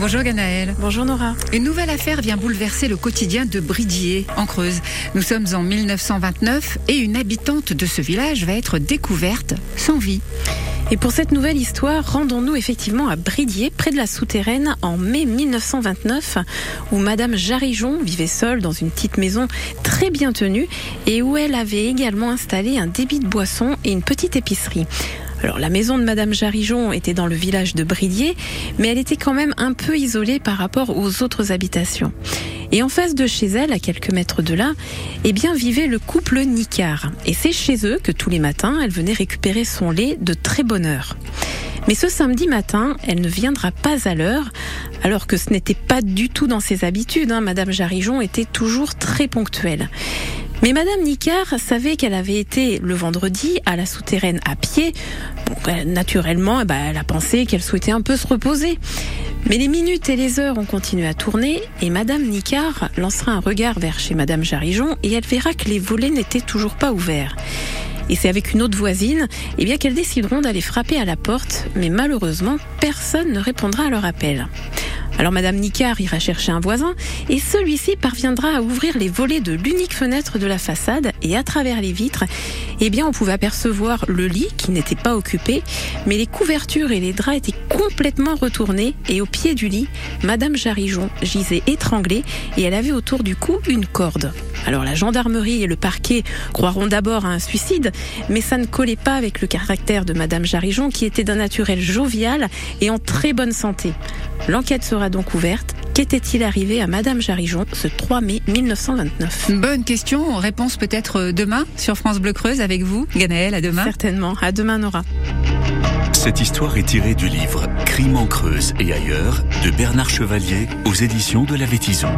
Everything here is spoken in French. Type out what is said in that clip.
Bonjour Ganaël. Bonjour Nora. Une nouvelle affaire vient bouleverser le quotidien de Bridier, en Creuse. Nous sommes en 1929 et une habitante de ce village va être découverte sans vie. Et pour cette nouvelle histoire, rendons-nous effectivement à Bridier, près de la souterraine, en mai 1929, où Madame Jarijon vivait seule dans une petite maison très bien tenue et où elle avait également installé un débit de boisson et une petite épicerie. Alors la maison de Madame Jarijon était dans le village de Bridier, mais elle était quand même un peu isolée par rapport aux autres habitations. Et en face de chez elle, à quelques mètres de là, eh bien, vivait le couple Nicard. Et c'est chez eux que tous les matins, elle venait récupérer son lait de très bonne heure. Mais ce samedi matin, elle ne viendra pas à l'heure, alors que ce n'était pas du tout dans ses habitudes. Hein. Madame Jarijon était toujours très ponctuelle. Mais Madame Nicard savait qu'elle avait été le vendredi à la souterraine à pied. naturellement, eh ben, elle a pensé qu'elle souhaitait un peu se reposer. Mais les minutes et les heures ont continué à tourner et Madame Nicard lancera un regard vers chez Madame Jarijon et elle verra que les volets n'étaient toujours pas ouverts. Et c'est avec une autre voisine eh bien qu'elles décideront d'aller frapper à la porte, mais malheureusement, personne ne répondra à leur appel. Alors Madame Nicard ira chercher un voisin et celui-ci parviendra à ouvrir les volets de l'unique fenêtre de la façade et à travers les vitres, eh bien on pouvait apercevoir le lit qui n'était pas occupé, mais les couvertures et les draps étaient complètement retournés et au pied du lit, Madame Jarijon gisait étranglée et elle avait autour du cou une corde. Alors la gendarmerie et le parquet croiront d'abord à un suicide, mais ça ne collait pas avec le caractère de Madame Jarijon qui était d'un naturel jovial et en très bonne santé. L'enquête sera donc ouverte. Qu'était-il arrivé à Madame Jarijon ce 3 mai 1929 Bonne question. Réponse peut-être demain sur France Bleu Creuse avec vous, Ganaël. À demain. Certainement. À demain, Nora. Cette histoire est tirée du livre Crime en Creuse et ailleurs de Bernard Chevalier aux éditions de la Vétison.